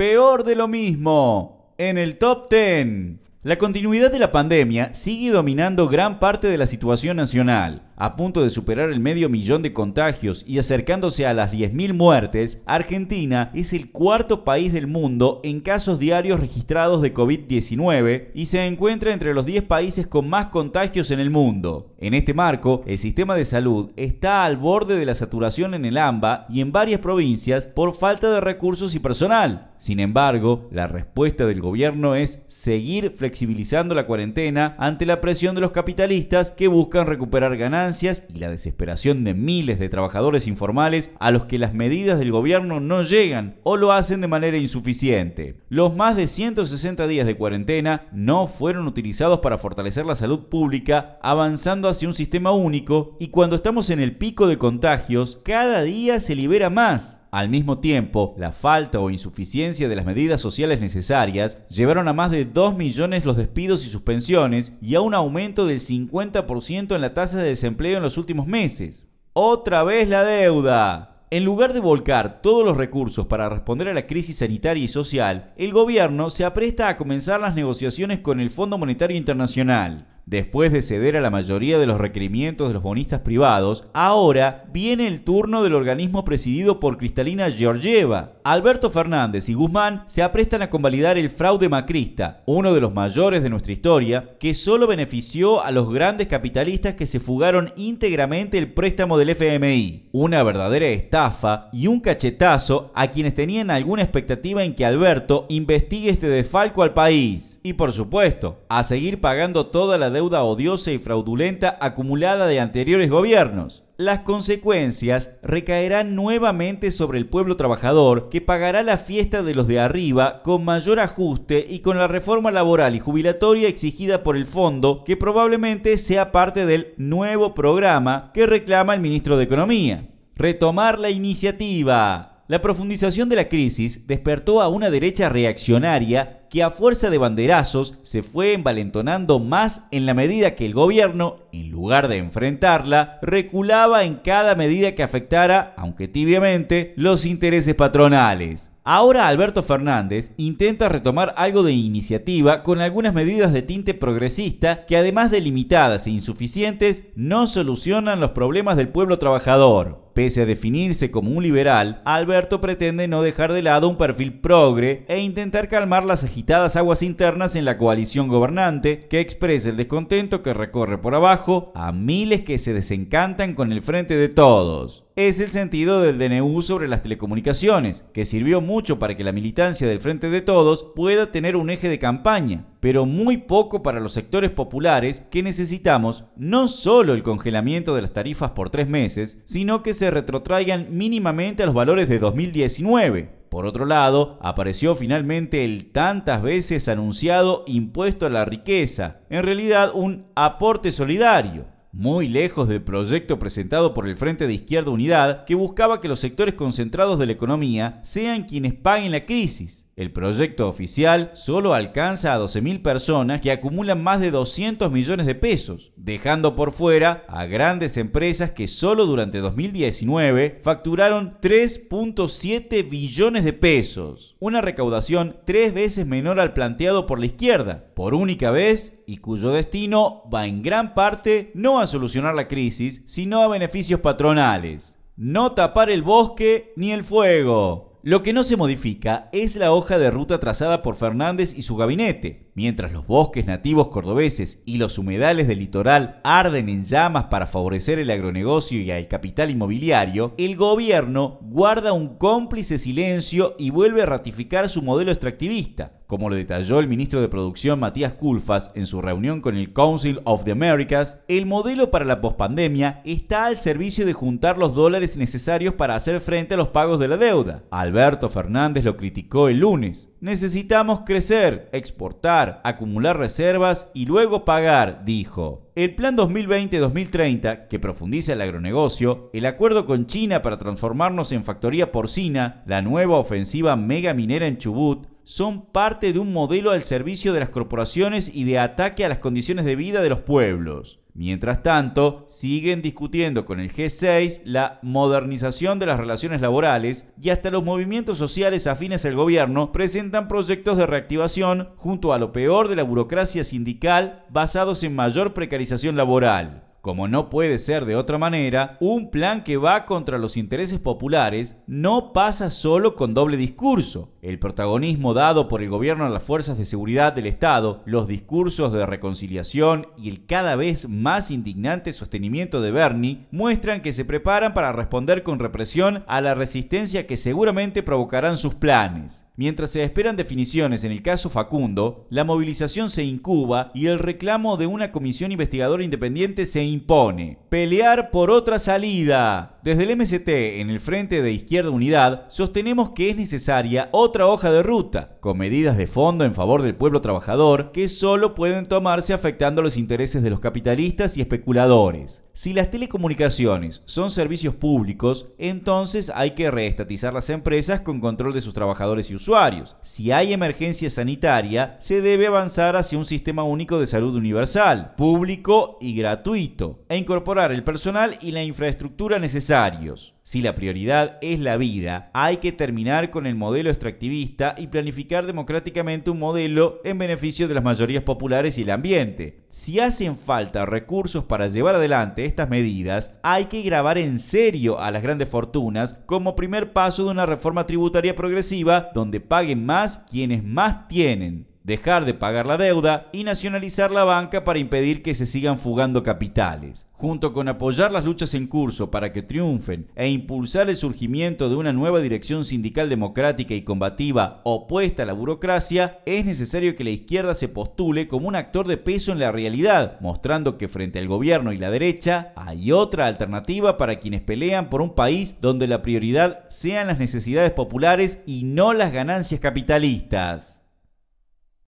Peor de lo mismo. En el top 10. La continuidad de la pandemia sigue dominando gran parte de la situación nacional. A punto de superar el medio millón de contagios y acercándose a las 10.000 muertes, Argentina es el cuarto país del mundo en casos diarios registrados de COVID-19 y se encuentra entre los 10 países con más contagios en el mundo. En este marco, el sistema de salud está al borde de la saturación en el AMBA y en varias provincias por falta de recursos y personal. Sin embargo, la respuesta del gobierno es seguir flexibilizando la cuarentena ante la presión de los capitalistas que buscan recuperar ganancias y la desesperación de miles de trabajadores informales a los que las medidas del gobierno no llegan o lo hacen de manera insuficiente. Los más de 160 días de cuarentena no fueron utilizados para fortalecer la salud pública, avanzando hacia un sistema único y cuando estamos en el pico de contagios, cada día se libera más. Al mismo tiempo, la falta o insuficiencia de las medidas sociales necesarias llevaron a más de 2 millones los despidos y suspensiones y a un aumento del 50% en la tasa de desempleo en los últimos meses. Otra vez la deuda. En lugar de volcar todos los recursos para responder a la crisis sanitaria y social, el gobierno se apresta a comenzar las negociaciones con el Fondo Monetario Internacional. Después de ceder a la mayoría de los requerimientos de los bonistas privados, ahora viene el turno del organismo presidido por Cristalina Georgieva. Alberto Fernández y Guzmán se aprestan a convalidar el fraude macrista, uno de los mayores de nuestra historia, que solo benefició a los grandes capitalistas que se fugaron íntegramente el préstamo del FMI. Una verdadera estafa y un cachetazo a quienes tenían alguna expectativa en que Alberto investigue este desfalco al país. Y por supuesto, a seguir pagando toda la deuda deuda odiosa y fraudulenta acumulada de anteriores gobiernos. Las consecuencias recaerán nuevamente sobre el pueblo trabajador que pagará la fiesta de los de arriba con mayor ajuste y con la reforma laboral y jubilatoria exigida por el fondo que probablemente sea parte del nuevo programa que reclama el ministro de Economía. Retomar la iniciativa. La profundización de la crisis despertó a una derecha reaccionaria que a fuerza de banderazos se fue envalentonando más en la medida que el gobierno, en lugar de enfrentarla, reculaba en cada medida que afectara, aunque tibiamente, los intereses patronales. Ahora Alberto Fernández intenta retomar algo de iniciativa con algunas medidas de tinte progresista que además de limitadas e insuficientes no solucionan los problemas del pueblo trabajador. Pese a definirse como un liberal, Alberto pretende no dejar de lado un perfil progre e intentar calmar las agitadas aguas internas en la coalición gobernante, que expresa el descontento que recorre por abajo a miles que se desencantan con el frente de todos. Es el sentido del DNU sobre las telecomunicaciones, que sirvió mucho para que la militancia del Frente de Todos pueda tener un eje de campaña, pero muy poco para los sectores populares que necesitamos no solo el congelamiento de las tarifas por tres meses, sino que se retrotraigan mínimamente a los valores de 2019. Por otro lado, apareció finalmente el tantas veces anunciado impuesto a la riqueza, en realidad un aporte solidario muy lejos del proyecto presentado por el Frente de Izquierda Unidad que buscaba que los sectores concentrados de la economía sean quienes paguen la crisis. El proyecto oficial solo alcanza a 12.000 personas que acumulan más de 200 millones de pesos, dejando por fuera a grandes empresas que solo durante 2019 facturaron 3.7 billones de pesos, una recaudación tres veces menor al planteado por la izquierda, por única vez y cuyo destino va en gran parte no a solucionar la crisis, sino a beneficios patronales. No tapar el bosque ni el fuego. Lo que no se modifica es la hoja de ruta trazada por Fernández y su gabinete. Mientras los bosques nativos cordobeses y los humedales del litoral arden en llamas para favorecer el agronegocio y el capital inmobiliario, el gobierno guarda un cómplice silencio y vuelve a ratificar su modelo extractivista. Como lo detalló el ministro de Producción Matías Culfas en su reunión con el Council of the Americas, el modelo para la pospandemia está al servicio de juntar los dólares necesarios para hacer frente a los pagos de la deuda. Alberto Fernández lo criticó el lunes. Necesitamos crecer, exportar, acumular reservas y luego pagar, dijo. El Plan 2020-2030, que profundiza el agronegocio, el acuerdo con China para transformarnos en factoría porcina, la nueva ofensiva mega minera en Chubut, son parte de un modelo al servicio de las corporaciones y de ataque a las condiciones de vida de los pueblos. Mientras tanto, siguen discutiendo con el G6 la modernización de las relaciones laborales y hasta los movimientos sociales afines al gobierno presentan proyectos de reactivación junto a lo peor de la burocracia sindical basados en mayor precarización laboral. Como no puede ser de otra manera, un plan que va contra los intereses populares no pasa solo con doble discurso. El protagonismo dado por el gobierno a las fuerzas de seguridad del Estado, los discursos de reconciliación y el cada vez más indignante sostenimiento de Bernie muestran que se preparan para responder con represión a la resistencia que seguramente provocarán sus planes. Mientras se esperan definiciones en el caso Facundo, la movilización se incuba y el reclamo de una comisión investigadora independiente se impone. Pelear por otra salida. Desde el MST, en el Frente de Izquierda Unidad, sostenemos que es necesaria otra hoja de ruta, con medidas de fondo en favor del pueblo trabajador que solo pueden tomarse afectando los intereses de los capitalistas y especuladores. Si las telecomunicaciones son servicios públicos, entonces hay que reestatizar las empresas con control de sus trabajadores y usuarios. Si hay emergencia sanitaria, se debe avanzar hacia un sistema único de salud universal, público y gratuito, e incorporar el personal y la infraestructura necesarios. Si la prioridad es la vida, hay que terminar con el modelo extractivista y planificar democráticamente un modelo en beneficio de las mayorías populares y el ambiente. Si hacen falta recursos para llevar adelante estas medidas, hay que grabar en serio a las grandes fortunas como primer paso de una reforma tributaria progresiva donde paguen más quienes más tienen dejar de pagar la deuda y nacionalizar la banca para impedir que se sigan fugando capitales. Junto con apoyar las luchas en curso para que triunfen e impulsar el surgimiento de una nueva dirección sindical democrática y combativa opuesta a la burocracia, es necesario que la izquierda se postule como un actor de peso en la realidad, mostrando que frente al gobierno y la derecha hay otra alternativa para quienes pelean por un país donde la prioridad sean las necesidades populares y no las ganancias capitalistas.